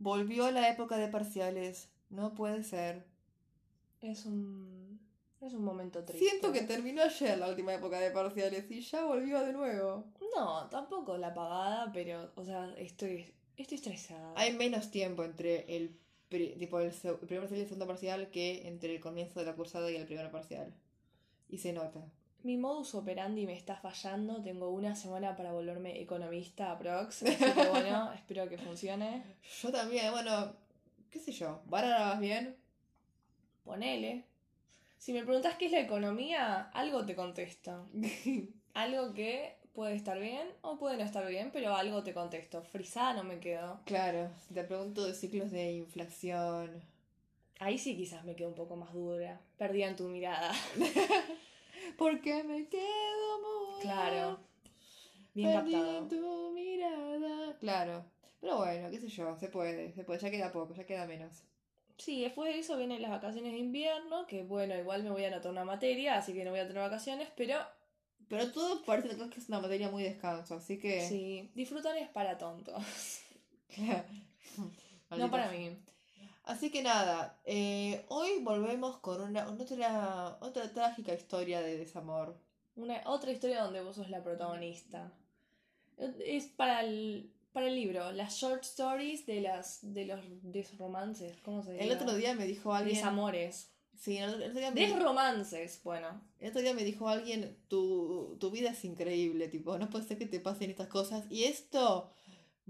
Volvió la época de parciales. No puede ser. Es un. Es un momento triste. Siento que terminó ayer la última época de parciales y ya volvió de nuevo. No, tampoco la pagada, pero, o sea, estoy, estoy estresada. Hay menos tiempo entre el, tipo, el primer parcial y el segundo parcial que entre el comienzo de la cursada y el primer parcial. Y se nota. Mi modus operandi me está fallando. Tengo una semana para volverme economista. Así que bueno, espero que funcione. Yo también, bueno, qué sé yo. ¿Ahora vas bien? Ponele. Si me preguntas qué es la economía, algo te contesto. Algo que puede estar bien o puede no estar bien, pero algo te contesto. Frisada no me quedo. Claro, si te pregunto de ciclos de inflación. Ahí sí quizás me quedo un poco más dura. Perdida en tu mirada. ¿Por qué me quedo muda? Claro. Bien captado. tu mirada. Claro. Pero bueno, qué sé yo, se puede, se puede, ya queda poco, ya queda menos. Sí, después de eso vienen las vacaciones de invierno, que bueno, igual me voy a anotar una materia, así que no voy a tener vacaciones, pero Pero todo parece que es una materia muy descanso, así que. sí, disfrutar es para tontos. no para mí. Así que nada, eh, hoy volvemos con una, otra, otra trágica historia de desamor. Una, otra historia donde vos sos la protagonista. Es para el, para el libro, las short stories de las de los desromances, ¿cómo se dice? El otro día me dijo alguien. Desamores. Sí, el otro, día me, Desromances, bueno. el otro día me dijo alguien, tu, tu vida es increíble, tipo, no puede ser que te pasen estas cosas. Y esto,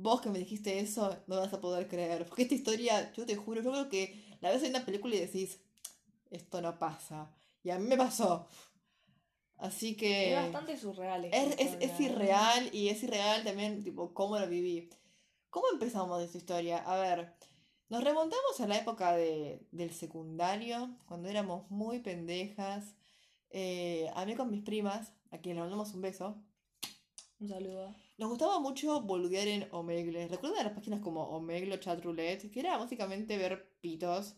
vos que me dijiste eso, no vas a poder creer. Porque esta historia, yo te juro, yo creo que la ves en una película y decís, esto no pasa. Y a mí me pasó. Así que... Es bastante surreal. Es, es, es irreal y es irreal también, tipo, cómo lo viví. ¿Cómo empezamos esta historia? A ver, nos remontamos a la época de, del secundario, cuando éramos muy pendejas. Eh, a mí con mis primas, a quienes le mandamos un beso, Un saludo. Nos gustaba mucho boludear en Omegle. ¿Recuerdan las páginas como Omegle o Chatroulette? Que era básicamente ver pitos,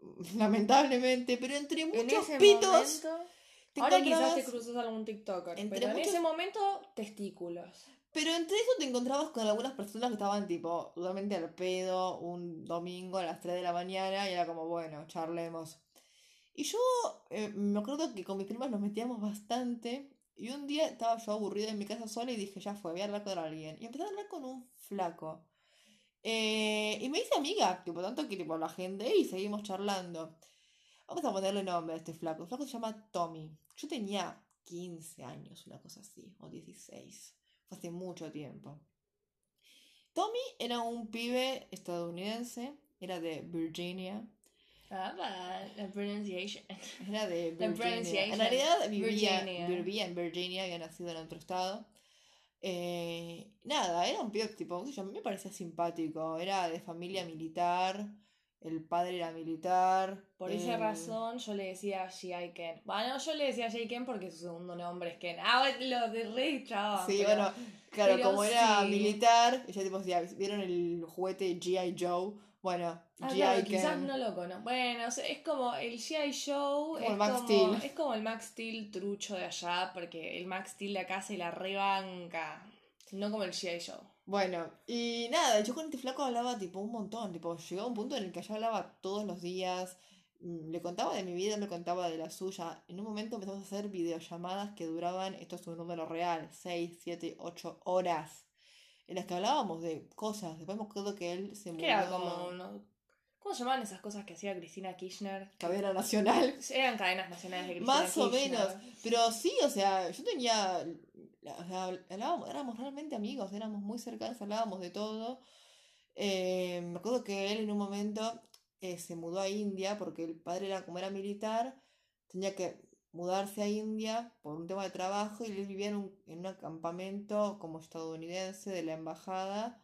lamentablemente, pero entre En muchos pitos... momento- te Ahora quizás te cruzas algún TikToker. Entre pero en muchos- ese momento, testículos. Pero entre eso te encontrabas con algunas personas que estaban tipo totalmente al pedo un domingo a las 3 de la mañana y era como, bueno, charlemos. Y yo eh, me acuerdo que con mis primas nos metíamos bastante y un día estaba yo aburrida en mi casa sola y dije, ya fue, voy a hablar con alguien. Y empecé a hablar con un flaco. Eh, y me hice amiga, tipo, tanto que tipo la gente y seguimos charlando. Vamos a ponerle nombre a este flaco. El flaco se llama Tommy. Yo tenía 15 años, una cosa así, o 16. Fue hace mucho tiempo. Tommy era un pibe estadounidense, era de Virginia. Ah, la pronunciation. Era de Virginia. En realidad vivía, Virginia. vivía en Virginia, había nacido en otro estado. Eh, nada, era un pibe tipo, yo, a mí me parecía simpático. Era de familia militar, el padre era militar. Por esa eh, razón yo le decía G.I. Ken. Bueno, yo le decía G.I. Ken porque su segundo nombre es Ken. Ah, lo de re chava. Sí, pero- bueno, claro, pero como era sí. militar, ella tipo decía, ¿vieron el juguete G.I. Joe? Bueno, Ah, claro, Ken. quizás no lo conozco. Bueno, o sea, es como el G.I. Show. Como el es, Max como, Steel. es como el Max Steel trucho de allá, porque el Max Steel de acá se la rebanca. No como el G.I. Show. Bueno, y nada, yo con este flaco hablaba tipo un montón, tipo, llegó un punto en el que yo hablaba todos los días, mm, le contaba de mi vida, me contaba de la suya. En un momento empezamos a hacer videollamadas que duraban, esto es un número real, 6, 7, 8 horas, en las que hablábamos de cosas. Después me acuerdo que él se Que era como. uno- ¿Cómo se llamaban esas cosas que hacía Cristina Kirchner? cadena nacional. Eran cadenas nacionales de Cristina Más o Kirchner. menos. Pero sí, o sea, yo tenía. la- O sea, hablábamos, éramos realmente amigos, éramos muy cercanos, hablábamos de todo. Eh, me acuerdo que él en un momento eh, se mudó a India porque el padre era como era militar, tenía que mudarse a India por un tema de trabajo y él vivía en un, en un campamento como estadounidense de la embajada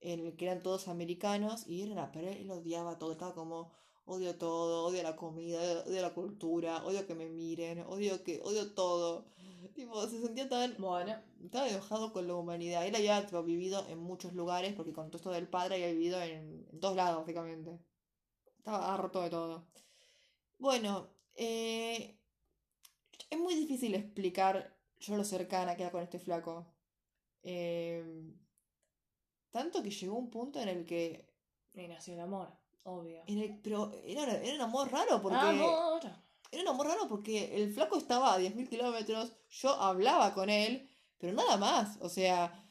en el que eran todos americanos y él era, pero él odiaba todo, estaba como odio todo, odio la comida, odio la cultura, odio que me miren, odio que, odio todo. Tipo, se sentía tan, Bueno, estaba enojado con la humanidad. Él había tipo, vivido en muchos lugares, porque con todo esto del padre había vivido en, en todos lados, básicamente. Estaba harto de todo. Bueno, eh, es muy difícil explicar yo lo cercana que era con este flaco. Eh, tanto que llegó un punto en el que Y nació el amor, obvio. En el- pero era, era un amor raro porque... Amor. Era un amor raro porque el flaco estaba a 10.000 kilómetros, yo hablaba con él, pero nada más. O sea,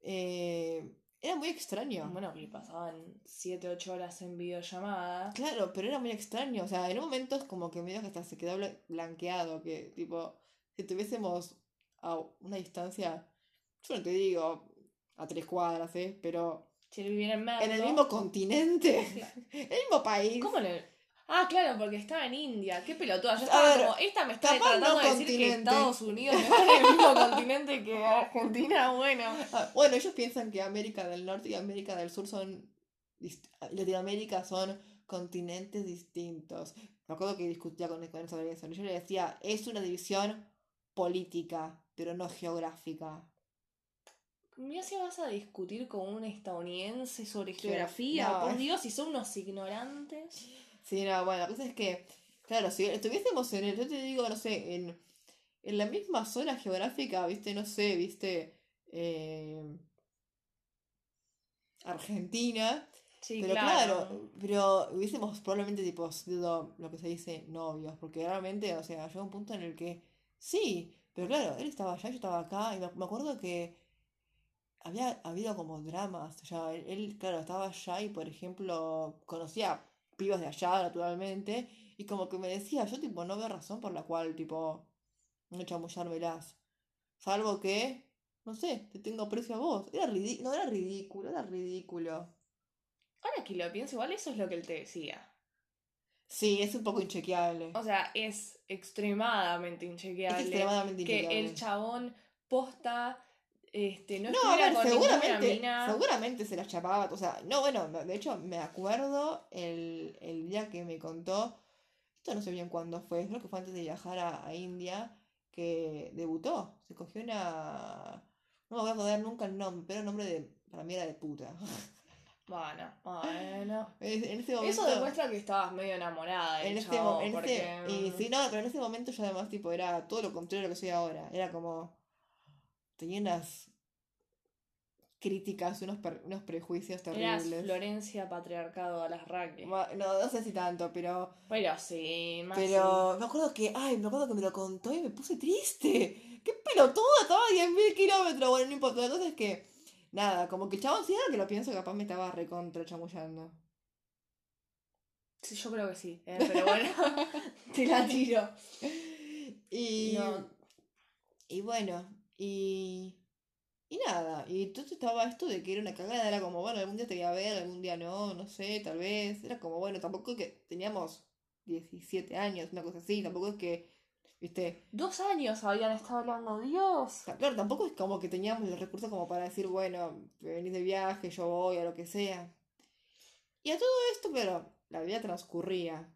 eh, era muy extraño. Bueno, que pasaban 7, 8 horas en videollamada. Claro, pero era muy extraño. O sea, en un momento es como que medio que hasta se quedó bla- blanqueado. Que, tipo, si tuviésemos a una distancia, yo no te digo a tres cuadras, ¿eh? Pero Si viviera en Merlo. en el mismo continente, Claro. el mismo país. ¿Cómo en el.? Ah, claro, porque estaba en India. Qué pelotuda. Yo estaba ver, como. Esta me está tratando no de decir que continente. Estados Unidos está en el mismo continente que Argentina. Bueno. Ah, bueno, ellos piensan que América del Norte y América del Sur son. Latinoamérica son continentes distintos. Me acuerdo que discutía con él sobre eso. y Yo le decía, es una división política, pero no geográfica. Mira si vas a discutir con un estadounidense sobre Geografía, geografía. no. Por Dios, si son unos ignorantes. Sí, no, bueno, la cosa es que, claro, si estuviésemos en el, yo te digo, no sé, en, en la misma zona geográfica, viste, no sé, viste, eh, Argentina, Sí, pero claro. claro, pero hubiésemos probablemente tipo sido lo que se dice novios, porque realmente, o sea, llegó un punto en el que sí, pero claro, él estaba allá, yo estaba acá, y me, acuerdo que había habido como dramas, o sea, él, claro, estaba allá y por ejemplo conocía pibas de allá, naturalmente, y como que me decía, yo tipo no veo razón por la cual tipo no chamullármelas, salvo que, no sé, te tengo aprecio a vos, era ridículo, no era ridículo, era ridículo. Ahora que lo pienso, igual eso es lo que él te decía. Sí, es un poco inchequeable. O sea, es extremadamente Es inchequeable. extremadamente que inchequeable. el chabón posta este, no, No, a ver, con seguramente, mina. seguramente se las chapaba. O sea, no, bueno, de hecho me acuerdo el, el día que me contó, esto no sé bien cuándo fue, creo que fue antes de viajar a, a India, que debutó. Se cogió una... No me voy a acordar nunca el nombre, pero el nombre de, para mí era de puta. Bueno, bueno. En en ese momento... Eso demuestra que estabas medio enamorada del En ese, chabón, mo- en porque... ese- y sí, no, pero en ese momento yo además tipo era todo lo contrario a lo que soy ahora. Era como tenía unas críticas, unos, per- unos prejuicios terribles. Florencia Patriarcado a las raques. No, no sé si tanto, pero Pero sí, más pero me acuerdo que, ay, me acuerdo que me lo contó y me puse triste. ¡Qué pelotuda! Estaba a 10.000 kilómetros. Bueno, no importa. Entonces que, nada, como que el chabón, ahora que lo pienso, capaz me estaba recontra chamullando. sí. Sí, yo creo que sí. eh, pero bueno, te la tiro. Y, No. y bueno, y, y nada, y entonces estaba esto de que era una cagada, era como, bueno, algún día te voy a ver, algún día no, no sé, tal vez, era como, bueno, tampoco es que teníamos 17 años, una cosa así, tampoco es que, viste, Dos años habían estado hablando, Dios. claro, tampoco es como que teníamos los recursos como para decir, bueno, venís de viaje, yo voy, a lo que sea. Y a todo esto, claro, la vida transcurría.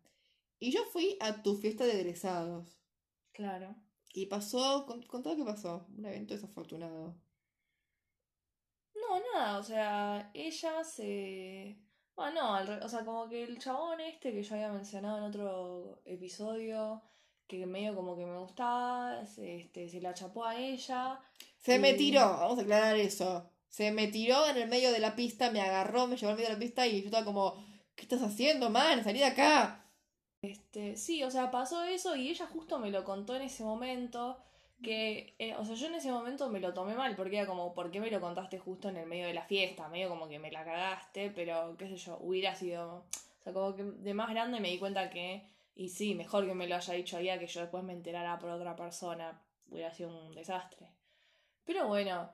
Y yo fui a tu fiesta de egresados. Claro. Y pasó, con, con todo lo que pasó, un evento desafortunado. No, nada, o sea, ella se... Bueno, no, al re- o sea, como que el chabón este que yo había mencionado en otro episodio, que medio como que me gustaba, se, este, se la chapó a ella. Se me tiró, vamos a aclarar eso. Se me tiró en el medio de la pista, me agarró, me llevó al medio de la pista y yo estaba como, ¿qué estás haciendo, man? Salí de acá. Este, sí, o sea, pasó eso y ella justo me lo contó en ese momento. Que, eh, o sea, yo en ese momento me lo tomé mal porque era como, ¿por qué me lo contaste justo en el medio de la fiesta? Medio como que me la cagaste, pero qué sé yo, hubiera sido. O sea, como que de más grande me di cuenta que, y sí, mejor que me lo haya dicho ella que yo después me enterara por otra persona. Hubiera sido un desastre. Pero bueno,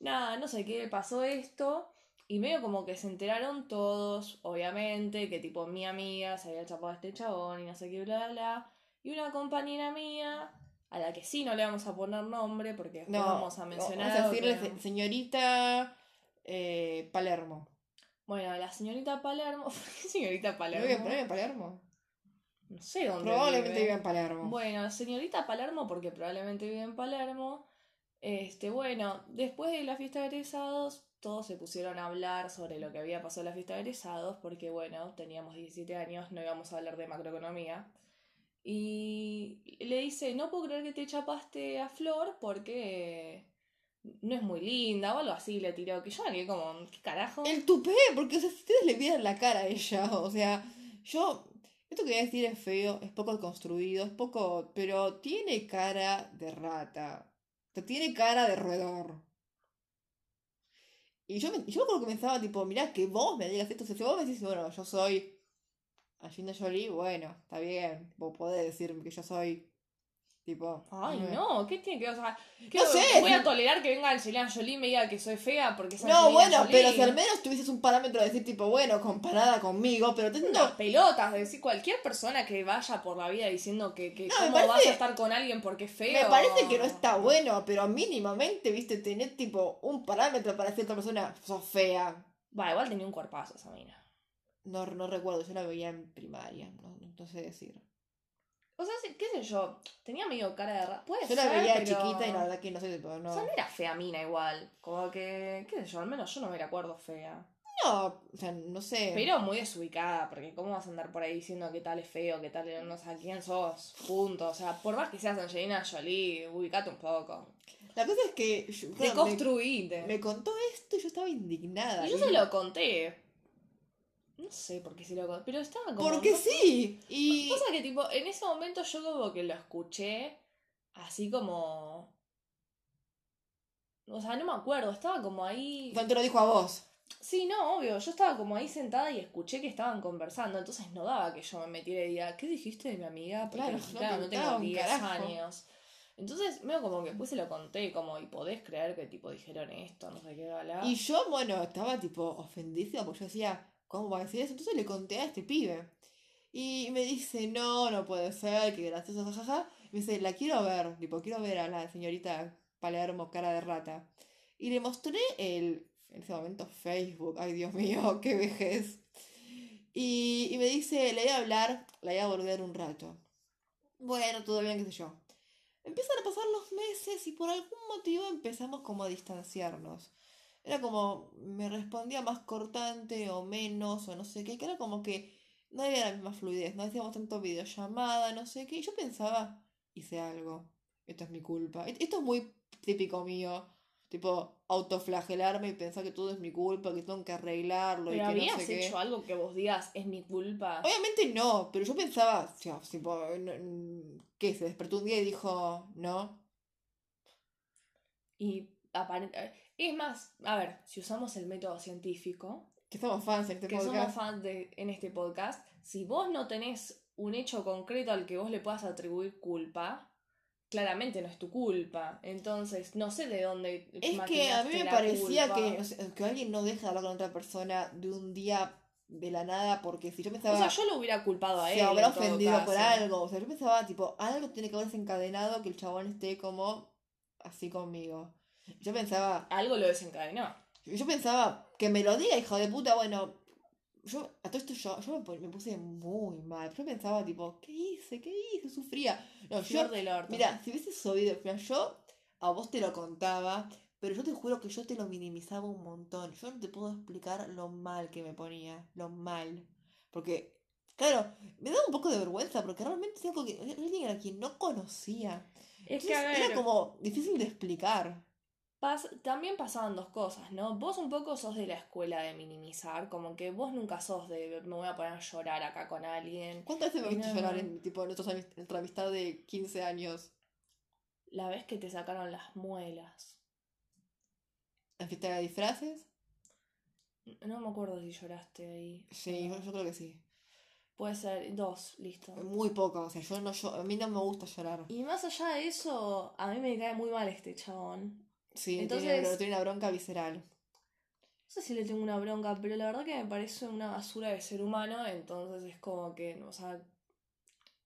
nada, no sé qué pasó esto. Y medio como que se enteraron todos, obviamente, que tipo mi amiga se había chapado a este chabón y no sé qué, bla, bla, bla. Y una compañera mía, a la que sí no le vamos a poner nombre porque después No, vamos a mencionar. vamos a decirle que- señorita eh, Palermo. Bueno, la señorita Palermo. ¿Por qué señorita ¿No Palermo? no vive en Palermo? No sé dónde Probablemente vive. vive en Palermo. Bueno, señorita Palermo, porque probablemente vive en Palermo. Este, bueno, después de la fiesta de egresados, todos se pusieron a hablar sobre lo que había pasado en la fiesta de egresados, porque bueno, teníamos 17 años, no íbamos a hablar de macroeconomía. Y le dice, no puedo creer que te chapaste a Flor porque, no es muy linda o algo así le tiró. Que yo me quedé como, ¿qué carajo? El tupé, porque ustedes le vieran la cara a ella, o sea, yo, esto que voy a decir es feo, es poco construido, es poco, pero tiene cara de rata, o sea, tiene cara de roedor. Y yo, me, yo creo que pensaba, tipo, mirá, que vos me digas esto, o si vos me decís, bueno, yo soy Angelina Jolie, bueno, está bien, vos podés decirme que yo soy Tipo. Ay, no, ¿qué tiene que ver? O sea, ¿qué- No sé, Voy a tolerar que venga Angelina Jolie y me diga que soy fea porque es No, Angelina bueno, Jolie. pero si al menos tuvieses un parámetro de decir, tipo, bueno, comparada conmigo, pero teniendo. Unas pelotas, de decir cualquier persona que vaya por la vida diciendo que, que No, cómo parece- vas a estar con alguien porque es feo. Me parece que no está bueno, pero mínimamente, viste, tener tipo un parámetro para decir a otra persona, sos fea. Va, igual tenía un cuerpazo esa mina. No, no recuerdo, yo la veía en primaria, no, no sé decir. O sea, qué sé yo, tenía medio cara de ra... Puede Yo la veía pero- chiquita y la verdad que no sé, tipo, no. O sea, no era fea mina igual. Como que, qué sé yo, al menos yo no me la acuerdo fea. No, o sea, no sé. Pero muy desubicada, porque cómo vas a andar por ahí diciendo que tal es feo, que tal no sé quién sos, punto. O sea, por más que seas Angelina Jolie, ubicate un poco. La cosa es que yo- claro, me, contó esto y yo estaba indignada. Y yo y- se lo conté. No sé por qué se lo conté, pero estaba como... Porque no- sí. Y. Pasa que tipo, en ese momento yo como que lo escuché así como... O sea, no me acuerdo, estaba como ahí... Cuando te lo dijo a vos. Sí, no, obvio, yo estaba como ahí sentada y escuché que estaban conversando, entonces no daba que yo me metiera y diga, ¿qué dijiste de mi amiga? Porque Claro, no tengo un 10 carajo. años. Entonces, medio como que después se lo conté, como, y podés creer que tipo dijeron esto, no sé qué, bla. Y yo, bueno, estaba tipo ofendísima porque yo decía, ¿cómo va a decir eso? Entonces le conté a este pibe. Y me dice, no, no puede ser, que gracioso, jajaja. Me dice, la quiero ver, tipo, quiero ver a la señorita Palermo, cara de rata. Y le mostré el, en ese momento, Facebook. Ay, Dios mío, qué vejez. Y, y me dice, le voy a hablar, la voy a volver un rato. Bueno, todo bien, qué sé yo. Empiezan a pasar los meses y por algún motivo empezamos como a distanciarnos. Era como, me respondía más cortante o menos o no sé qué, que era como que no había la misma fluidez, no hacíamos tanto videollamada, no sé qué. Y yo pensaba, hice algo, esto es mi culpa. E- Esto es muy típico mío, tipo autoflagelarme y pensar que todo es mi culpa, que tengo que arreglarlo Pero y que habías no sé qué. hecho algo que vos digas, es mi culpa. Obviamente no, pero yo pensaba, sea, tipo, ¿qué? Se despertó un día y dijo, no. Y aparente... Es más, a ver, si usamos el método científico, Que somos fans en este que podcast. somos fans de, en este podcast, si vos no tenés un hecho concreto al que vos le puedas atribuir culpa, claramente no es tu culpa. Entonces, no sé de dónde. Es que a mí me parecía que, o sea, que alguien no deja de hablar con otra persona de un día de la nada, porque si yo pensaba, O sea, yo lo hubiera culpado a él. se habrá ofendido por algo. O sea, yo pensaba, tipo, algo tiene que haber desencadenado que el chabón esté como así conmigo. Yo pensaba, Algo lo desencadenó. yo pensaba, que me lo diga, hijo de puta, bueno. Yo, a todo esto yo, yo me, me puse muy mal. Yo pensaba, tipo, ¿qué hice? ¿Qué hice? Sufría. No, yo. Mira, si hubieses oído, mira, yo a vos te lo contaba, pero yo te juro que yo te lo minimizaba un montón. Yo no te puedo explicar lo mal que me ponía, lo mal. Porque, claro, me daba un poco de vergüenza, porque realmente es algo que alguien a quien no conocía. es que, Entonces, a ver, era como difícil de explicar. Pas- también pasaban dos cosas, ¿no? Vos un poco sos de la escuela de minimizar, como que vos nunca sos de me voy a poner a llorar acá con alguien. ¿Cuántas veces me viste no. llorar en, tipo, nuestra amistad de 15 años? La vez que te sacaron las muelas. ¿En fiesta de disfraces? No me acuerdo si lloraste ahí. Sí, yo, yo creo que sí. Puede ser dos, listo. Muy poco, o sea, yo no, yo, a mí no me gusta llorar. Y más allá de eso, a mí me cae muy mal este chabón. Sí, Entonces- tiene, tiene una bronca visceral. No sé si le tengo una bronca, pero la verdad que me parece una basura de ser humano, entonces es como que, o sea,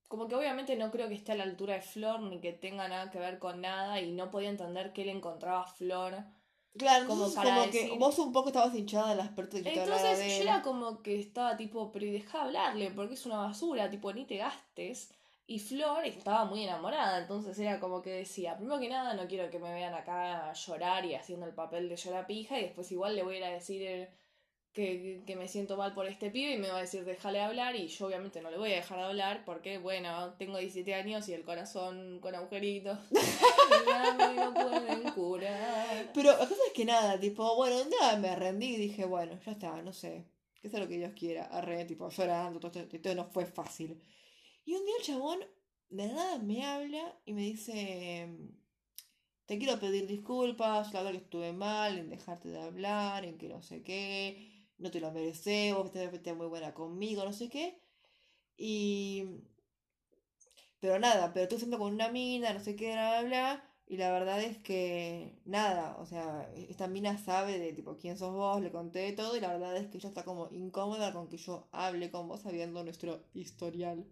como que obviamente no creo que esté a la altura de Flor ni que tenga nada que ver con nada y no podía entender que él encontraba a Flor. Claro, Como para como que vos un poco estabas hinchada de que yo te hablara Entonces yo era como que estaba tipo, pero y deja hablarle porque es una basura, tipo, ni te gastes. Y Flor estaba muy enamorada, entonces era como que decía, primero que nada no quiero que me vean acá llorar y haciendo el papel de llorar pija y después igual le voy a ir a decir, que, que me siento mal por este pibe y me va a decir déjale hablar y yo obviamente no le voy a dejar de hablar porque, bueno, tengo 17 años y el corazón con agujeritos. me lo pueden curar. Pero la cosa es que nada, tipo, bueno, día me rendí y dije, bueno, ya está, no sé, que sea lo que Dios quiera. Arre, tipo, llorando, todo, esto- todo no fue fácil. Y un día el chabón de nada me habla y me dice, te quiero pedir disculpas, la verdad que estuve mal en dejarte de hablar, en que no sé qué, no te lo mereces, vos te fuiste muy buena conmigo, no sé qué. Y... Pero nada, pero estoy siendo con una mina, no sé qué, bla, bla, bla. Y la verdad es que nada, o sea, esta mina sabe de tipo quién sos vos, le conté todo y la verdad es que ella está como incómoda con que yo hable con vos sabiendo nuestro historial.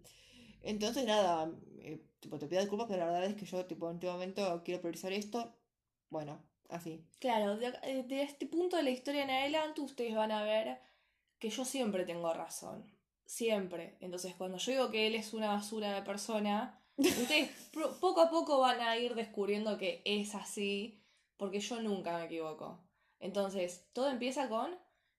Entonces nada, eh, tipo te pido disculpas, pero la verdad es que yo tipo en este momento quiero priorizar esto. Bueno, así. Claro, de, eh, de este punto de la historia en adelante ustedes van a ver que yo siempre tengo razón. Siempre. Entonces, cuando yo digo que él es una basura de persona, ustedes poco a poco van a ir descubriendo que es así, porque yo nunca me equivoco. Entonces, todo empieza con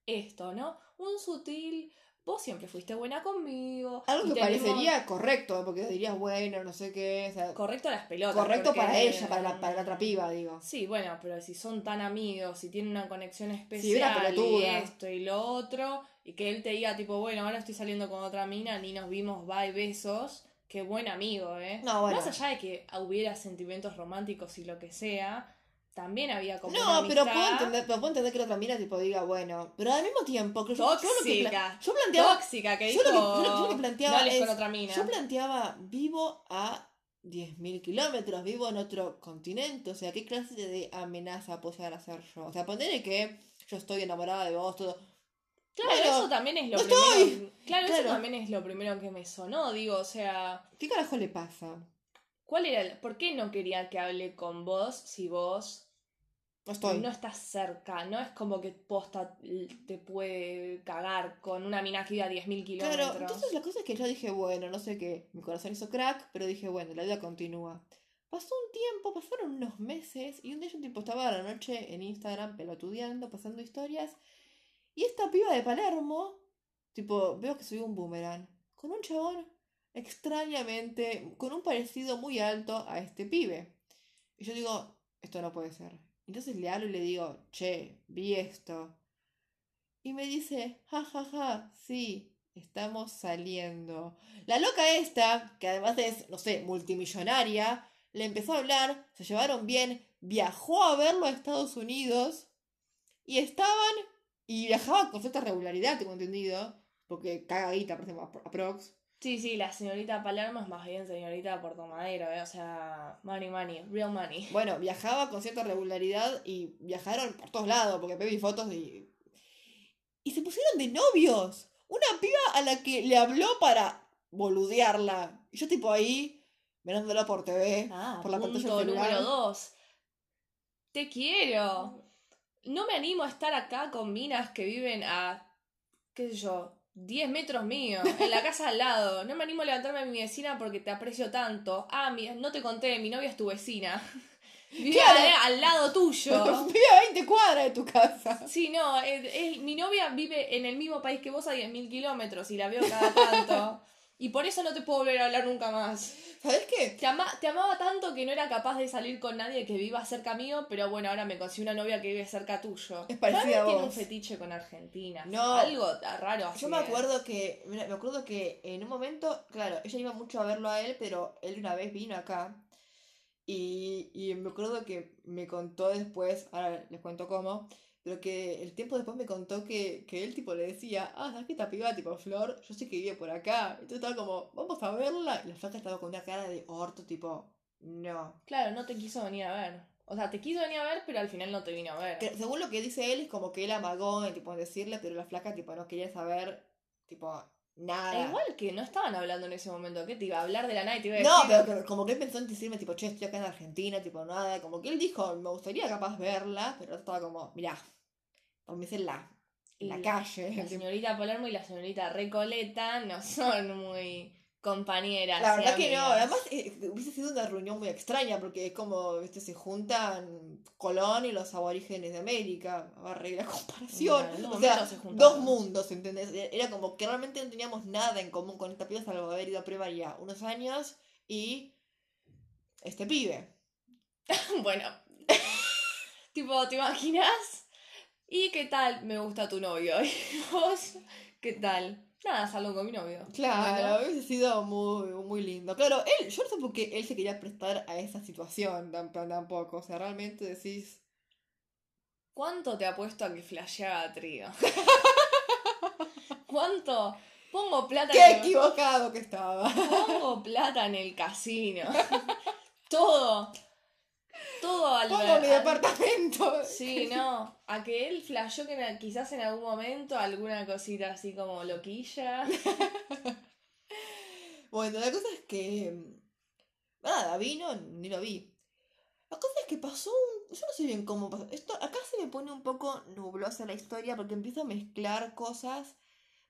esto, ¿no? Un sutil, vos siempre fuiste buena conmigo. Algo y que parecería correcto, porque dirías, bueno, no sé qué, o sea, Correcto a las pelotas. correcto porque- para ella, para la, para la otra piba, digo. Sí, bueno, pero si son tan amigos, si tienen una conexión especial y pelotuda. esto y lo otro, y que él te diga tipo, bueno, ahora estoy saliendo con otra mina, ni nos vimos, bye, besos, qué buen amigo, ¿eh? No, bueno. Más allá de que hubiera sentimientos románticos y lo que sea, también había como No, una pero puedo entender, pero puedo entender que la otra mina tipo diga, bueno, pero al mismo tiempo, que yo, yo lo que Tóxica. pla- yo planteaba, tóxica que yo dijo, lo que- yo lo- yo lo que planteaba no hables es- con otra mina. yo planteaba vivo a 10.000 kilómetros, vivo en otro continente, o sea, ¿qué clase de amenaza puedo llegar a hacer yo? O sea, ponerle que yo estoy enamorada de vos, todo. Claro, Bueno, eso también es lo no primero. estoy. Claro, eso Claro. también es lo primero que me sonó, digo, o sea, ¿Qué carajo le pasa? ¿cuál era el, por qué no quería que hable con vos si vos No estoy. no estás cerca, no es como que posta te puede cagar con una mina que vive a 10.000 kilómetros. Claro, entonces la cosa es que yo dije, bueno, no sé qué, mi corazón hizo crack, pero dije, bueno, la vida continúa. Pasó un tiempo, pasaron unos meses, y un día yo tipo estaba a la noche en Instagram pelotudeando, pasando historias, y esta piba de Palermo, tipo, veo que soy un boomerang, con un chabón extrañamente, con un parecido muy alto a este pibe. Y yo digo, esto no puede ser. Entonces le hablo y le digo, che, vi esto. Y me dice, ja, ja, ja, sí, estamos saliendo. La loca esta, que además es, no sé, multimillonaria, le empezó a hablar, se llevaron bien, viajó a verlo a Estados Unidos y estaban, y viajaba con cierta regularidad, tengo entendido, porque cagadita, por ejemplo, apro- aprox. Sí, sí, la señorita Palermo es más bien señorita Puerto Madero, ¿eh? o sea, money, money, real money. Bueno, viajaba con cierta regularidad y viajaron por todos lados, porque vi fotos y... Y se pusieron de novios. Una piba a la que le habló para boludearla. Y yo tipo ahí, mirándolo por TV, Ah, por la pantalla punto del celular. número dos. Te quiero. No me animo a estar acá con minas que viven a, qué sé yo, 10 metros mío, en la casa al lado. No me animo a levantarme a mi vecina porque te aprecio tanto. Ah, mi- no te conté, mi novia es tu vecina. Vive Claro. al, al lado tuyo. Vive a 20 cuadras de tu casa. Sí, no, es- es- mi novia vive en el mismo país que vos a 10.000 kilómetros y la veo cada tanto. y por eso no te puedo volver a hablar nunca más. ¿Sabes qué? Te, ama- te amaba tanto que no era capaz de salir con nadie que viva cerca mío, pero bueno, ahora me consigo una novia que vive cerca tuyo. Es parecida a tiene vos. un fetiche con Argentina. No. Algo raro así. Yo me acuerdo que, mira, me acuerdo que en un momento, claro, ella iba mucho a verlo a él, pero él una vez vino acá y, y me acuerdo que me contó después, ahora les cuento cómo, pero que el tiempo después me contó que, que él tipo le decía, ah, ¿sabes qué esta piba tipo Flor? Yo sé que vive por acá. Entonces estaba como, vamos a verla. Y la flaca estaba con una cara de orto, tipo, no. Claro, no te quiso venir a ver. O sea, te quiso venir a ver, pero al final no te vino a ver. Que según lo que dice él, es como que él amagó en tipo en decirle, pero la flaca tipo no quería saber, tipo, nada. E igual que no estaban hablando en ese momento, ¿qué te iba a hablar de la nada y te iba a No, pero que- como que él pensó en decirme, tipo, che, estoy acá en Argentina, tipo, nada. Como que él dijo, me gustaría capaz verla, pero estaba como, mirá, por mí es en la, en la calle. La señorita Palermo y la señorita Recoleta no son muy compañeras. La verdad que no, además eh, hubiese sido una reunión muy extraña porque es como, viste, se juntan Colón y los aborígenes de América, agarré la comparación. O sea, se dos mundos, ¿entendés? Era como que realmente no teníamos nada en común con esta piba salvo haber ido a primaria unos años y este pibe. Bueno. tipo, ¿te imaginas? ¿Y qué tal? Me gusta tu novio. ¿Y vos? ¿Qué tal? Nada, salgo con mi novio. Claro, hubiese sido muy, muy lindo. Claro, él, yo no sé por qué él se quería prestar a esa situación tampoco. O sea, realmente decís... ¿Cuánto te apuesto a que flasheaba trío? ¿Cuánto? Pongo plata ¡Qué en el, equivocado que estaba! pongo plata en el casino. todo. Todo al Pongo mi al- departamento. Sí, no. A que él flasheó que en quizás en algún momento alguna cosita así como loquilla. Bueno, la cosa es que. Nada, vino, ni lo vi. La cosa es que pasó un. Yo no sé bien cómo pasó. Esto, acá se me pone un poco nublosa la historia porque empiezo a mezclar cosas.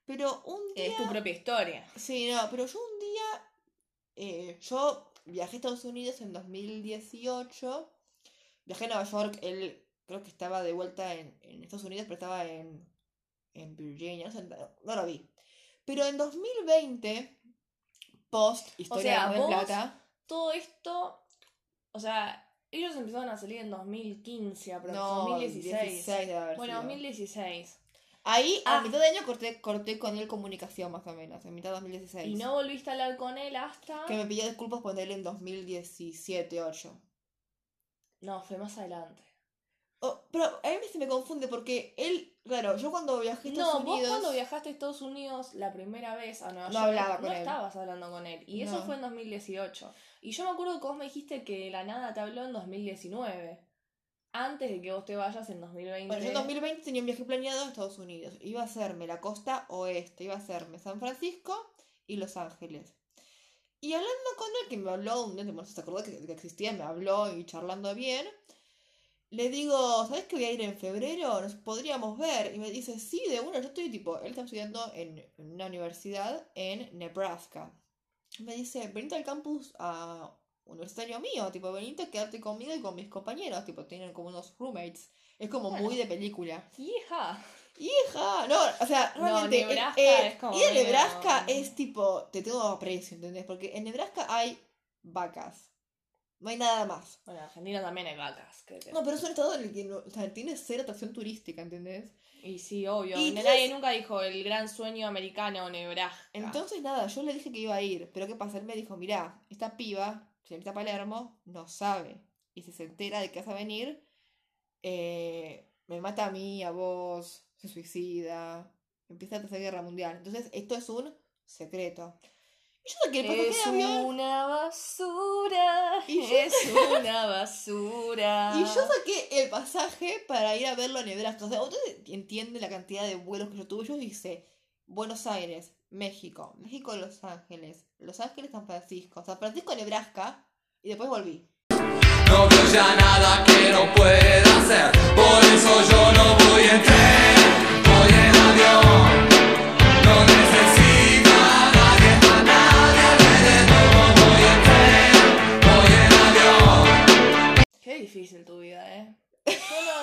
Pero un día. Es tu propia historia. Sí, no, pero yo un día. eh, yo viajé a Estados Unidos en 2018. Viajé a Nueva York. Él creo que estaba de vuelta en, en Estados Unidos, pero estaba en, en Virginia. No, sé, no- lo vi. Pero en 2020, post Historia sea, de vos- Plata. Todo esto, o sea, ellos empezaron a salir en 2015, pero No, 2016. 16 debe haber bueno, sido. 2016. Ahí, a Ah. mitad de año, corté, corté con él comunicación, más o menos. En mitad de 2016. Y no volviste a hablar con él hasta... Que me pidió disculpas por él en 2017, 8. No, fue más adelante. Oh, pero a mí se me confunde porque él, claro, yo cuando viajé a No, Estados vos Unidos. cuando viajaste a Estados Unidos la primera vez a Nueva No York, hablaba con no él. estabas hablando con él. Y eso No. fue en 2018. Y yo me acuerdo que vos me dijiste que de la nada te habló en 2019. Antes de que vos te vayas en 2020. Bueno, yo en 2020 tenía un viaje planeado a Estados Unidos. Iba a hacerme la costa oeste, iba a hacerme San Francisco y Los Ángeles. Y hablando con él, que me habló un día, bueno, se acordó que, que existía, me habló y charlando bien. Le digo, ¿sabes que voy a ir en febrero? Nos podríamos ver. Y me dice, sí, de una, yo estoy tipo, él está estudiando en, en una universidad en Nebraska. Me dice, venite al campus a universitario mío, tipo, venite a quedarte conmigo y con mis compañeros, tipo, tienen como unos roommates. Es como Bueno. muy de película. ¡Hija! Hija, no, o sea, No, realmente. eh, Nebraska eh, es como a medio- Nebraska es tipo, te tengo aprecio, ¿entendés? Porque en Nebraska hay vacas. No hay nada más. Bueno, en Argentina también hay vacas. creo que- No, pero es un estado en el que no, o sea, tiene cero atracción turística, ¿entendés? Y sí, obvio. Y Nadie nunca dijo el gran sueño americano Nebraska. Entonces, nada, yo le dije que iba a ir. Pero ¿qué pasa? Él me dijo, mirá, esta piba, señorita Palermo, no sabe. Y si se entera de que vas a venir, eh, me mata a mí, a vos, se suicida, empieza la tercera guerra mundial. Entonces, esto es un secreto. Y yo saqué el pasaje de Es avión. una basura. Y yo- Es una basura. Y yo saqué el pasaje para ir a verlo a Nebraska. O sea, ustedes entienden la cantidad de vuelos que yo tuve. Yo hice Buenos Aires, México, México, Los Ángeles, Los Ángeles, San Francisco, San Francisco, Nebraska, y después volví. No veo ya nada que no pueda hacer, por eso yo no voy en tren,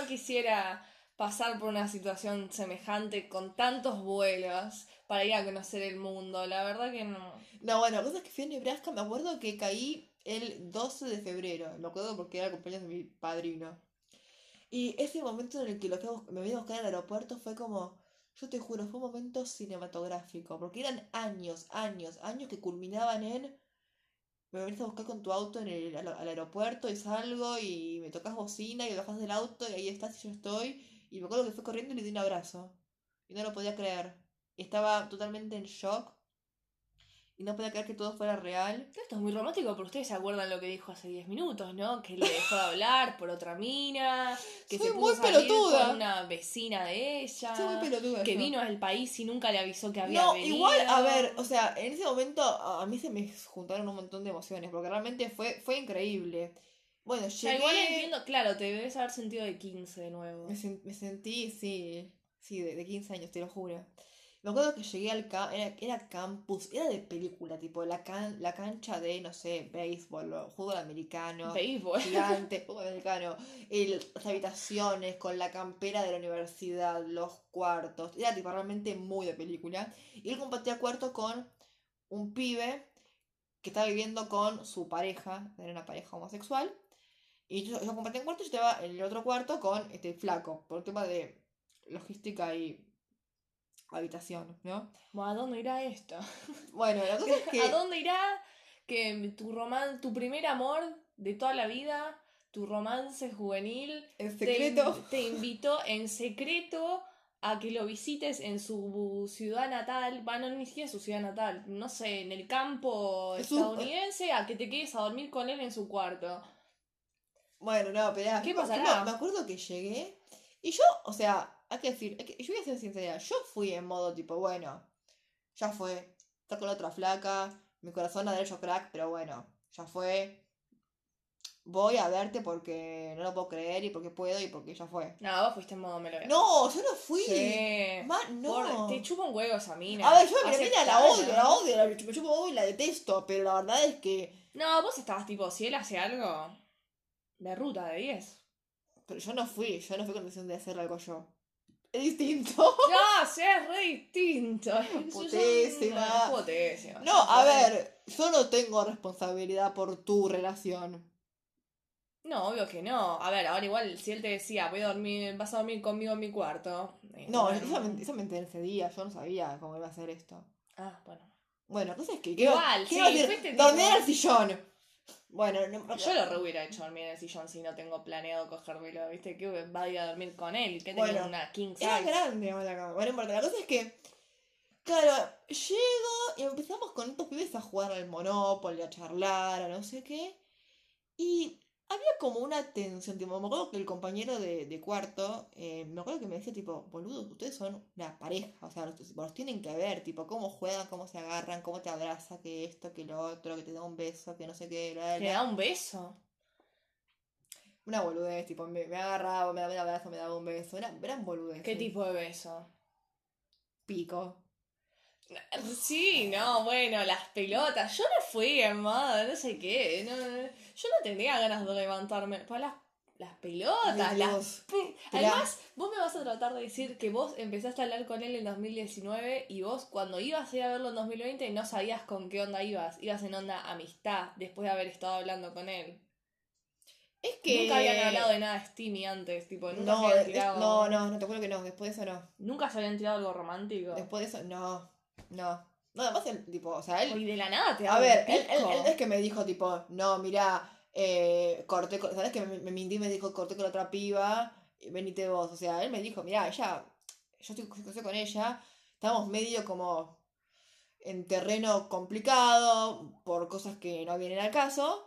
quisiera pasar por una situación semejante con tantos vuelos para ir a conocer el mundo. La verdad que no. No, bueno, la cosa es que fui a Nebraska, me acuerdo que caí el 12 de febrero. Me acuerdo porque era el cumpleaños de mi padrino. Y ese momento en el que lo que me vino a buscar al aeropuerto fue como, yo te juro, fue un momento cinematográfico. Porque eran años, años, años que culminaban en, me venís a buscar con tu auto en el, al, aeropuerto y salgo y me tocas bocina y bajas del auto y ahí estás y yo estoy. Y me acuerdo que fue corriendo y le di un abrazo. Y no lo podía creer. Estaba totalmente en shock. Y no podía creer que todo fuera real. Esto es muy romántico, pero ustedes se acuerdan lo que dijo hace 10 minutos, ¿no? Que le dejó de hablar por otra mina, que Soy se muy puso a salir pelotuda. con una vecina de ella, Soy muy pelotuda que vino al país y nunca le avisó que había No, venido. igual, a ver, o sea, en ese momento a a mí se me juntaron un montón de emociones, porque realmente fue, fue increíble. Bueno, O sea, llegué, igual entiendo, claro, te debes haber sentido de 15 de nuevo. me, sen- me sentí, sí, sí, de, de 15 años, te lo juro. Me acuerdo que llegué al ca- era, era campus, era de película, tipo la, can- la cancha de, no sé, béisbol, o fútbol americano, Béisbol. gigante, fútbol americano, el- las habitaciones con la campera de la universidad, los cuartos, era tipo realmente muy de película. Y él compartía cuarto con un pibe que estaba viviendo con su pareja, era una pareja homosexual. Y yo, yo compartía un cuarto y yo estaba en el otro cuarto con este flaco, por un tema de logística y habitación, ¿no? Bueno, ¿A dónde irá esto? Bueno, la cosa es que... ¿A dónde irá que tu roman tu primer amor de toda la vida, tu romance juvenil, En te, secreto... te invitó en secreto a que lo visites en su ciudad natal, bueno, ni siquiera su ciudad natal, no sé, en el campo Es un- estadounidense, a que te quedes a dormir con él en su cuarto. Bueno, no, pero ¿Qué pasará? Me acuerdo que llegué y yo, o sea, hay que decir, hay que- yo voy a ser sincera, yo fui en modo tipo, bueno, ya fue, está con otra flaca, mi corazón ha hecho crack, pero bueno, ya fue. Voy a verte porque no lo puedo creer y porque puedo y porque ya fue. No, vos fuiste en modo melodía. No, yo no fui. Sí. Ma- no. Por- te chupa un huevo esa mina. A ver, yo a la mina la odio, la odio, la, me chupo huevo y la detesto, pero la verdad es que. No, vos estabas tipo, si él hace algo, de ruta de 10. Pero yo no fui, yo no fui con intención de hacer algo yo. Es distinto. No, sí, es re distinto. Putísima. Putísima. No, a ver, yo no tengo responsabilidad por tu relación. No, obvio que no. A ver, ahora igual, si él te decía, voy a dormir, vas a dormir conmigo en mi cuarto. No, bueno. eso me, eso me enteré ese día, yo no sabía cómo iba a hacer esto. Ah, bueno. Bueno, la cosa es que. Igual, quiero sí, decir, fuiste dormir el sillón. Bueno, no, Yo lo re hubiera hecho dormir en el sillón si no tengo planeado cogérmelo, ¿viste? Que va a ir a dormir con él, que tengo Bueno, una king Era size. grande igual la cama. Bueno, no importa. La cosa es que, claro, llego y empezamos con estos pibes a jugar al Monopoly, a charlar, a no sé qué. Y había como una tensión, tipo, me acuerdo que el compañero de, de cuarto, eh, me acuerdo que me decía, tipo, boludo, ustedes son una pareja, o sea, los, los tienen que ver, tipo, cómo juegan, cómo se agarran, cómo te abraza, que esto, que lo otro, que te da un beso, que no sé qué, bla, ¿Te da un beso? Una boludez, tipo, me, me agarraba, me daba un abrazo, me daba un beso, era, eran boludeces. ¿Qué tipo de beso? Pico. Sí, no, bueno, las pelotas. Yo no fui, amada, no sé qué. No, no, yo no tenía ganas de levantarme. Para las, las pelotas, Ay, las Dios. pe- Mirá. Además, vos me vas a tratar de decir que vos empezaste a hablar con él en 2019 y vos cuando ibas a ir a verlo en 2020 no sabías con qué onda ibas. Ibas en onda amistad después de haber estado hablando con él. Es que. Nunca habían hablado de nada steamy antes, tipo, nunca No, se habían es- tirado. no, no, no te juro que no. Después de eso no. Nunca se habían tirado algo romántico. Después de eso, no. No. No, además, el tipo, o sea, él. De la nada te A ver, él, él, él es que me dijo, tipo, no, mira, eh, corté con. ¿Sabes que me, me mintió y me dijo, corté con otra piba, y venite vos? O sea, él me dijo, mira, ella. Yo estoy estoy con ella. Estamos medio como. En terreno complicado, por cosas que no vienen al caso.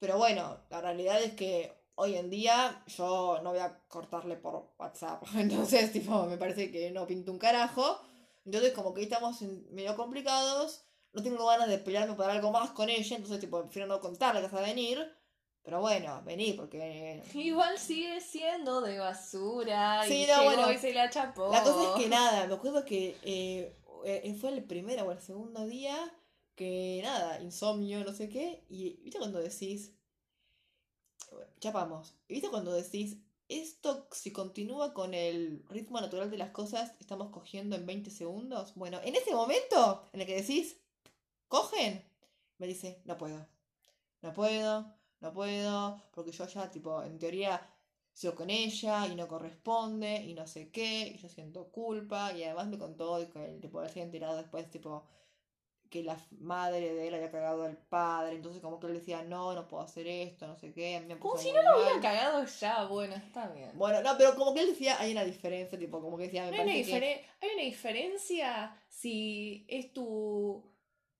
Pero bueno, la realidad es que hoy en día yo no voy a cortarle por WhatsApp. Entonces, tipo, me parece que no pinto un carajo. Entonces, como que estamos medio complicados. No tengo ganas de pelearme por algo más con ella. Entonces, tipo, prefiero no contarle que vas a venir. Pero bueno, vení, porque. Igual sigue siendo de basura. Sí, y no, bueno. y se la chapó. La cosa es que nada, me acuerdo que eh, eh, fue el primero o el segundo día que nada, insomnio, no sé qué. Y viste cuando decís. Chapamos. Viste cuando decís. Esto, si continúa con el ritmo natural de las cosas, estamos cogiendo en 20 segundos. Bueno, en ese momento en el que decís, cogen, me dice, no puedo. No puedo, no puedo, porque yo ya, tipo, en teoría, sigo con ella y no corresponde y no sé qué, y yo siento culpa, y además me contó que el tipo, había enterado después, tipo, que la madre de él había cagado al padre, entonces como que él decía, no, no puedo hacer esto, no sé qué, me Como si no lo mal". hubieran cagado ya, bueno, está bien. Bueno, no, pero como que él decía, hay una diferencia, tipo, como que decía, me No hay, una parece que... hay una diferencia si es tu,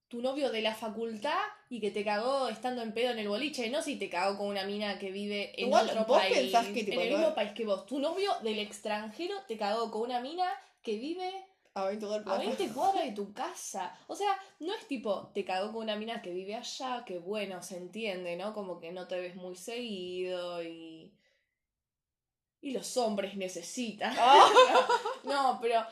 tu novio de la facultad y que te cagó estando en pedo en el boliche, no si te cagó con una mina que vive en Igual, otro vos país. pensás que, tipo, en el mismo país que vos. Tu novio del extranjero te cagó con una mina que vive A 20 golpes. a 20 cuadras de tu casa. O sea, no es tipo, te cagó con una mina que vive allá, que bueno, se entiende, ¿no? Como que no te ves muy seguido y. Y los hombres necesitan. No, pero,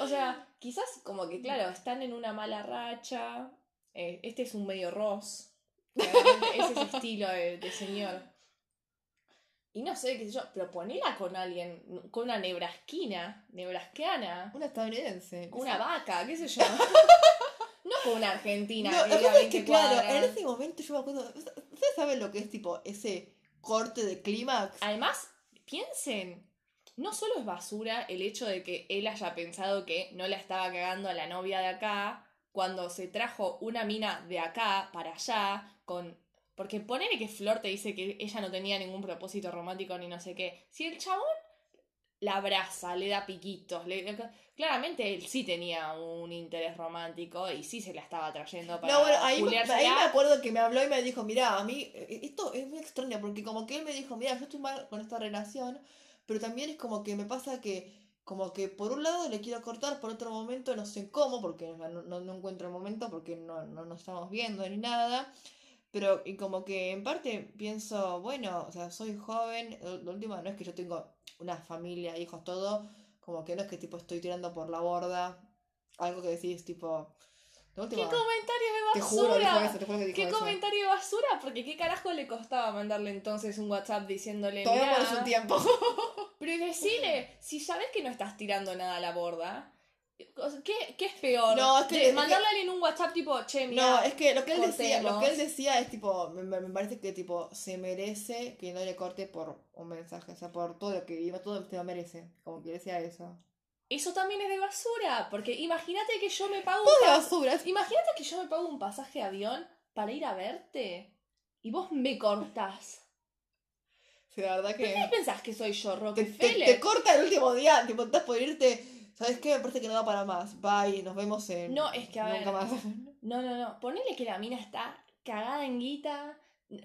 o sea, quizás como que, claro, están en una mala racha. eh, este es un medio Ross. Claramente es ese estilo de, de señor. Y no sé, qué sé yo, pero ponela con alguien, con una nebrasquina, nebrasqueana, Una estadounidense. con una vaca, qué sé yo. No con una argentina No, que es 20 que, claro, en ese momento yo me acuerdo. ¿Ustedes saben lo que es tipo ese corte de clímax? Además, piensen, no solo es basura el hecho de que él haya pensado que no la estaba cagando a la novia de acá cuando se trajo una mina de acá para allá con... Porque ponele que Flor te dice que ella no tenía ningún propósito romántico ni no sé qué. Si el chabón la abraza, le da piquitos, le... claramente él sí tenía un interés romántico y sí se la estaba trayendo para No, bueno, ahí, me- culiársela. ahí me acuerdo que me habló y me dijo, mira, a mí, eh, esto es muy extraño, porque como que él me dijo, mira, yo estoy mal con esta relación, pero también es como que me pasa que, como que por un lado le quiero cortar, por otro momento no sé cómo, porque no, no, no encuentro el momento, porque no, no nos estamos viendo ni nada, pero y como que en parte pienso, bueno, o sea, soy joven, lo último no es que yo tengo una familia, hijos, todo, como que no es que tipo estoy tirando por la borda, algo que decís tipo... ¿Qué comentario de basura? dijo eso, te juro que dijo ¿Qué eso. comentario de basura? Porque qué carajo le costaba mandarle entonces un WhatsApp diciéndole "Mirá, por su tiempo. Pero decirle, si sabes que no estás tirando nada a la borda, ¿qué, qué es peor? No, es que- es que- mandarle a alguien un WhatsApp tipo, che, mira, No, es que lo que él decía, lo que él decía es tipo, me, me- parece que tipo se merece que no le corte por un mensaje, o sea, por todo lo que viva, todo se lo merece, como que decía eso. eso también es de basura. Porque imagínate que yo me pago un de basura. Imagínate que yo me pago un pasaje de avión para ir a verte y vos me cortás. Sí, la verdad ¿Qué que pensás que soy yo, te, Rockefeller? te, te corta el último día, tipo, estás por irte, ¿sabes qué? Me parece que no da para más. Bye, nos vemos en No, es que, a nunca ver, más. No, no, no. Ponele que la mina está cagada en guita.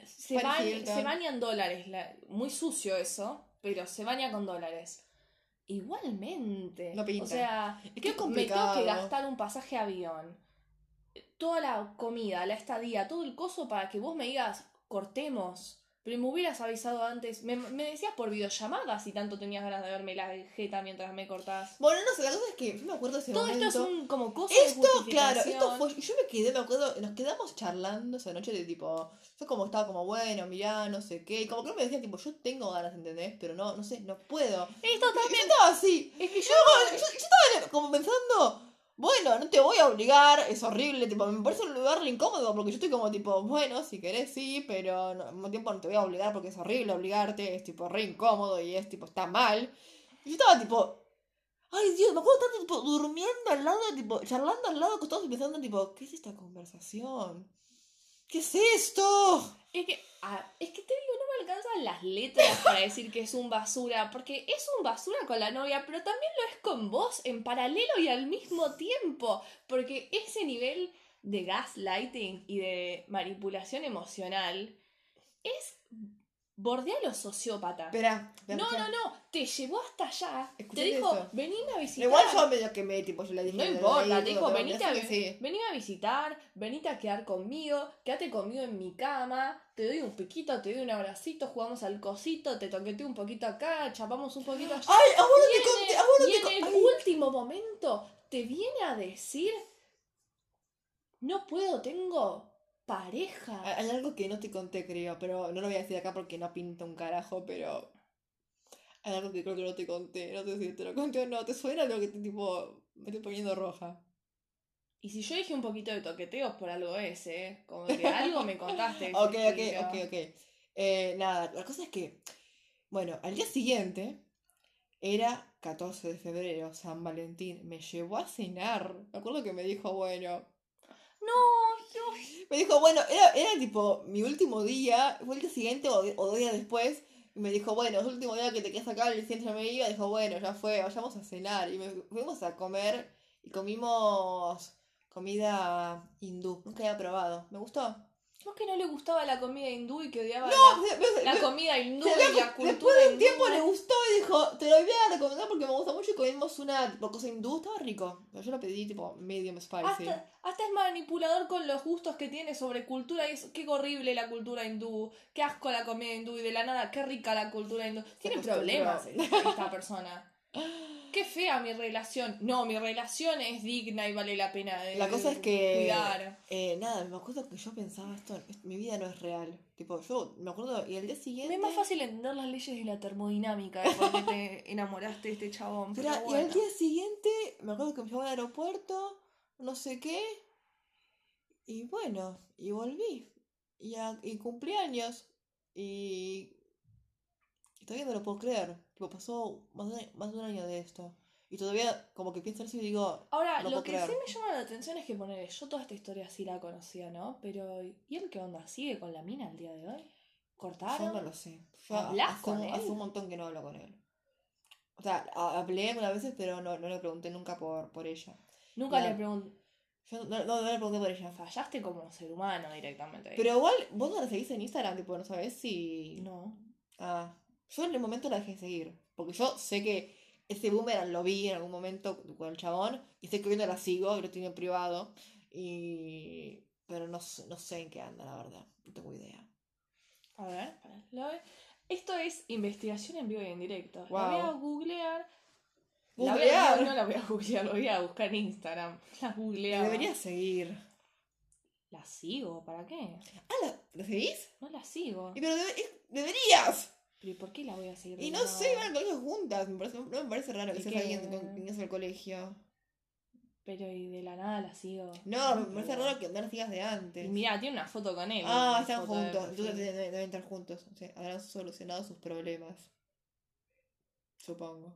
Se, Paris baña, Hilton. se dólares. la- muy sucio eso, pero se baña con dólares. Igualmente. No pinta. O sea, Es que me tengo que gastar un pasaje de avión. Toda la comida, la estadía, todo el coso para que vos me digas, cortemos. Pero me hubieras avisado antes. Me, me decías por videollamada si tanto tenías ganas de verme la jeta mientras me cortás. Bueno, no sé, la cosa es que yo me acuerdo ese Todo momento. esto es un como cosa de Esto, claro, esto fue. Yo me quedé, me acuerdo, nos quedamos charlando esa noche de tipo. Yo como estaba como, bueno, mirá, no sé qué. Y como que me decía, tipo, yo tengo ganas, ¿entendés? Pero no, no sé, no puedo. Esto Yo también. estaba así. Es que yo. Yo, yo estaba como pensando. Bueno, no te voy a obligar, es horrible, tipo, me parece un lugar incómodo porque yo estoy como tipo, bueno, si querés sí, pero no- al mismo tiempo no te voy a obligar porque es horrible obligarte, es tipo re incómodo y es tipo, está mal. Y yo estaba tipo, ay Dios, me acuerdo tanto tipo durmiendo al lado, tipo, charlando al lado, acostados y pensando tipo, ¿qué es esta conversación? ¿Qué es esto? Es que, es que te digo, no me alcanzan las letras para decir que es un basura, porque es un basura con la novia, pero también lo es con vos en paralelo y al mismo tiempo, porque ese nivel de gaslighting y de manipulación emocional es bordear a los sociópatas. Espera, No, no, no, te llevó hasta allá, te dijo, eso. venime a visitar. Igual yo medio que me, tipo, yo le dije. No "Lo importa, te dijo, venite a, así que sí. venime a visitar, venite a quedar conmigo, quédate conmigo en mi cama, te doy un piquito, te doy un abracito, jugamos al cosito, te toqueteo un poquito acá, chapamos un poquito allá. Ay, a vos no te en conté, el- a vos no y te en conté. el Ay. último momento te viene a decir, no puedo, tengo pareja. Hay algo que no te conté, creo, pero no lo voy a decir acá porque no pinta un carajo, pero hay algo que creo que no te conté, no sé si te lo conté o no, ¿te suena lo que te tipo me estoy poniendo roja? Y si yo dije un poquito de toqueteos por algo es, ¿eh? Como que algo me contaste. ese Ok, ok, ok, ok. Eh, nada, la cosa es que, bueno, al día siguiente era 14 de febrero, San Valentín, me llevó a cenar, me acuerdo que me dijo, bueno, No, no, Me dijo, bueno, era, era tipo mi último día, fue el día siguiente o, o dos días después, y me dijo, bueno, es el último día que te quedas acá, el yo me iba, dijo, bueno, ya fue, vayamos a cenar, y me, fuimos a comer, y comimos comida hindú, nunca había probado, ¿me gustó? ¿No es que no le gustaba la comida hindú y que odiaba No, la, comida hindú se- y la cultura después de un hindú? tiempo le gustó y dijo, te lo voy a recomendar porque me gusta mucho y comimos una cosa hindú, estaba rico, pero yo lo pedí tipo medium spicy. Hasta, hasta es manipulador con los gustos que tiene sobre cultura y eso. Qué horrible la cultura hindú, qué asco la comida hindú y de la nada, qué rica la cultura hindú. Tiene problemas esta persona. Qué fea mi relación. No, mi relación es digna y vale la pena de La cosa es que. cuidar. eh, nada, me acuerdo que yo pensaba esto, es- mi vida no es real. Tipo, yo me acuerdo, y el día siguiente. Me es más fácil entender las leyes de la termodinámica de por qué te enamoraste de este chabón. Pero Pero, Y bueno. al día siguiente, me acuerdo que me llevó al aeropuerto, no sé qué. Y bueno, y volví. Y, a- y cumplí años. Y. y todavía no lo puedo creer. Tipo, pasó más de, más de un año de esto. Y todavía, como que pienso en eso y digo. Ahora, no lo que creer. sí me llama la atención es que poner yo toda esta historia sí la conocía, ¿no? Pero, ¿y él qué onda? ¿Sigue con la mina el día de hoy? ¿Cortaron? Yo no lo sé. Yo ¿Hablas hace, con un- él? hace un montón que no hablo con él. O sea, hablé algunas veces, pero no, no le pregunté nunca por, por ella. Nunca le pregunté. Yo no, no, no le pregunté por ella. Fallaste como ser humano directamente. Pero igual, vos no la seguís en Instagram, tipo, no sabés si. No. Ah. Yo en el momento la dejé de seguir. Porque yo sé que ese boomerang lo vi en algún momento con el chabón. Y sé que hoy no la sigo, y lo tiene en privado. Y. Pero no, sé- no sé en qué anda, la verdad. No tengo idea. A ver, ve- Esto es investigación en vivo y en directo. La Guau. voy a googlear. La voy a- Googlear. no, la voy a googlear, lo voy a buscar en Instagram. La googleaba. deberías seguir. La sigo, ¿para qué? Ah, ¿la, ¿la seguís? No la sigo. Y pero debe- es- deberías. ¿Pero y por qué la voy a seguir? Y no sé, van al colegio juntas. Me parece, no me parece raro que ¿Y seas alguien con niños del colegio. Pero y de la nada la sigo. No, me parece raro que las sigas de antes. Y mira, tiene una foto con él. Ah, están juntos. Entonces deben, deben estar juntos. O sea, habrán solucionado sus problemas. Supongo.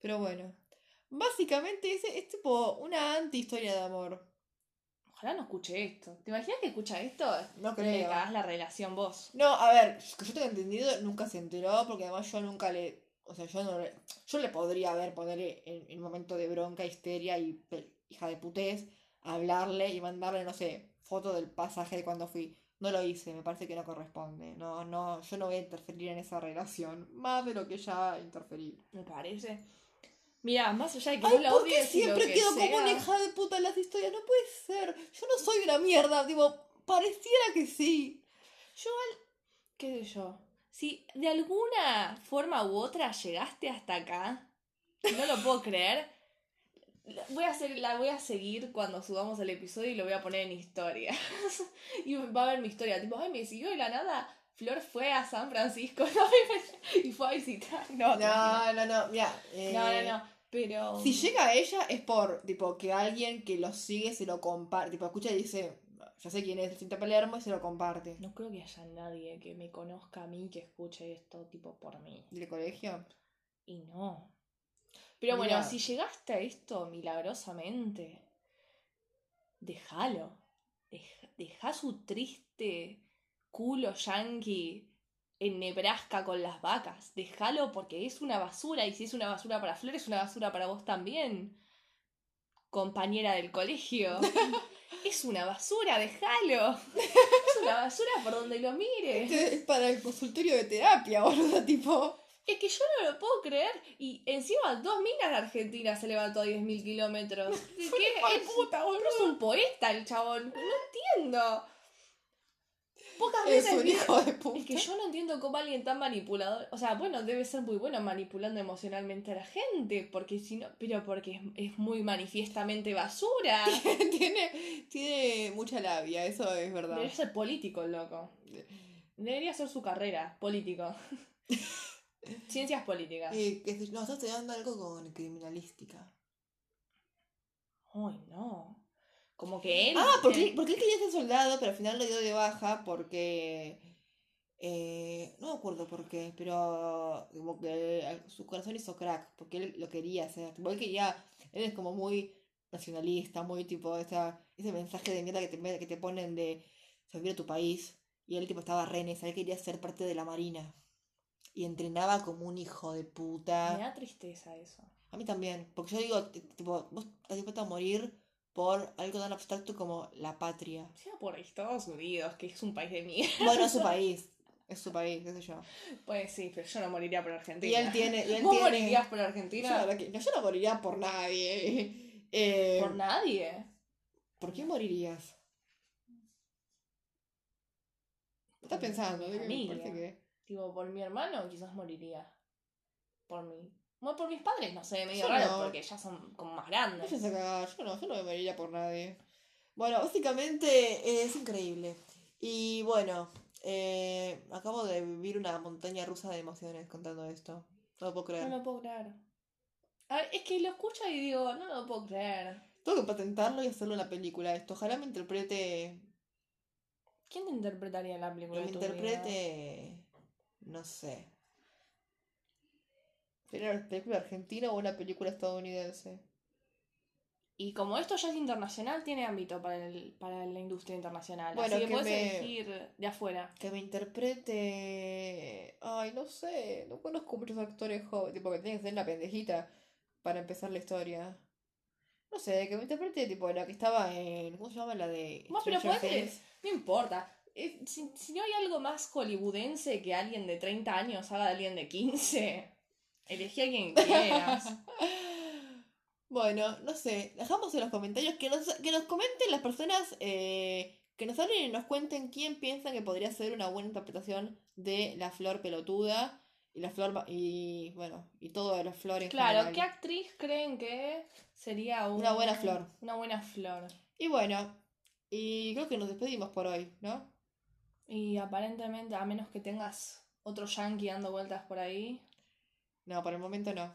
Pero bueno. Básicamente es, es tipo una anti-historia de amor. Ojalá no escuche esto. ¿Te imaginas que escucha esto? No Le creo. cagás la relación vos. No, a ver, que yo tengo entendido, nunca se enteró, porque además yo nunca le. O sea, yo no le. Yo le podría ver, ponerle en, en un momento de bronca, histeria y hija de putés, hablarle y mandarle, no sé, foto del pasaje de cuando fui. No lo hice, me parece que no corresponde. No, no, yo no voy a interferir en esa relación, más de lo que ya interferí. Me parece. Mira, más allá de que Ay, vos la ¿por qué lo siempre que quedo como una hija de puta en las historias? No puede ser. Yo no soy una mierda, digo, pareciera que sí. ¿Qué sé yo? Si de alguna forma u otra llegaste hasta acá, no lo puedo creer. Voy a hacer, la voy a seguir cuando subamos el episodio y lo voy a poner en historia. y va a ver mi historia. Tipo, ay, me siguió de la nada. Flor fue a San Francisco ¿no? y fue a visitar. No, No, no, no, mira. eh, no, no, no. Pero. Si llega a ella es por, tipo, que alguien que lo sigue se lo comparte. Tipo, escucha y dice, ya sé quién es, Cinta Palermo y se lo comparte. No creo que haya nadie que me conozca a mí que escuche esto, tipo, por mí. ¿Del colegio? Y no. Pero bueno, si llegaste a esto milagrosamente, déjalo. Deja, deja su triste culo yankee en Nebraska con las vacas. Déjalo porque es una basura y si es una basura para Flor, es una basura para vos también. Compañera del colegio. es una basura, déjalo. Es una basura por donde lo mires. Este es para el consultorio de terapia, boludo, tipo. Es que yo no lo puedo creer. Y encima, dos minas de Argentina se levantó a 10.000 kilómetros. Es, puta, boludo. es un poeta el chabón. No entiendo. Pocas Es veces un vi- hijo de puta. Es que yo no entiendo cómo alguien tan manipulador. O sea, bueno, debe ser muy bueno manipulando emocionalmente a la gente. Porque si no. Pero porque es, es muy manifiestamente basura. tiene, tiene mucha labia, eso es verdad. Debería ser político el loco. Debería ser su carrera, político. Ciencias políticas. Eh, que no, está estudiando algo con criminalística. Ay, no. Como que él. Ah, porque, porque él quería ser soldado, pero al final lo dio de baja porque. eh, no me acuerdo por qué, pero como que su corazón hizo crack, porque él lo quería hacer. Tipo, él quería. Él es como muy nacionalista, muy tipo esa, ese mensaje de mierda que te, que te ponen de servir a tu país. Y él tipo estaba re en esa, él quería ser parte de la marina. Y entrenaba como un hijo de Me puta. da tristeza eso. A mí también, porque yo digo, tipo, vos estás dispuesto a morir por algo tan abstracto como la patria. Sea por Estados Unidos, que es un país de mierda. Bueno, es su país. Es su país, qué sé yo. Pues sí, pero yo no moriría por Argentina. Y él tiene. Y él ¿Vos tiene- morirías por Yo, Argentina? que- no, yo no moriría por nadie. Eh, Por nadie. ¿Por qué morirías? ¿Qué estás Por pensando? mi que- Tipo, por mi hermano quizás moriría. Por mi Bueno, por mis padres, no sé, medio Yo raro, no. porque ya son como más grandes. Yo no, yo no me moriría por nadie. Bueno, básicamente eh, es increíble. Y bueno, eh, acabo de vivir una montaña rusa de emociones contando esto. No lo puedo creer. No lo puedo creer. A ver, es que lo escucho y digo, no lo puedo creer. Tengo que patentarlo y hacerlo una película esto. Ojalá me interprete. ¿Quién te interpretaría en la película? Que me tu vida? interprete. No sé. ¿Sería una película argentina o una película estadounidense? Y como esto ya es internacional, tiene ámbito para, el, para la industria internacional. Bueno, Así que, que puedes me- elegir de afuera. Que me interprete. Ay, no sé. No conozco muchos actores jóvenes. Tipo, que tienen que ser una pendejita para empezar la historia. No sé, que me interprete, tipo, la que estaba en. ¿Cómo se llama? La de. Bueno, pero puedes-. No importa. Eh, Si, si no hay algo más hollywoodense que alguien de 30 años haga de alguien de 15, elegí a quien quieras. Bueno, no sé. Dejamos en los comentarios que nos, que nos comenten las personas. eh, que nos hablen y nos cuenten quién piensa que podría ser una buena interpretación de la flor pelotuda. Y la flor. Y bueno, y todo de las flores. Claro, general. ¿qué actriz creen que sería un- Una buena flor. Una buena flor. Y bueno, y creo que nos despedimos por hoy, ¿no? Y aparentemente, a menos que tengas otro yankee dando vueltas por ahí. No, por el momento no.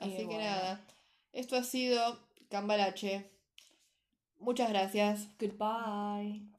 Y Así que bueno. nada, esto ha sido Cambalache. Muchas gracias. Goodbye.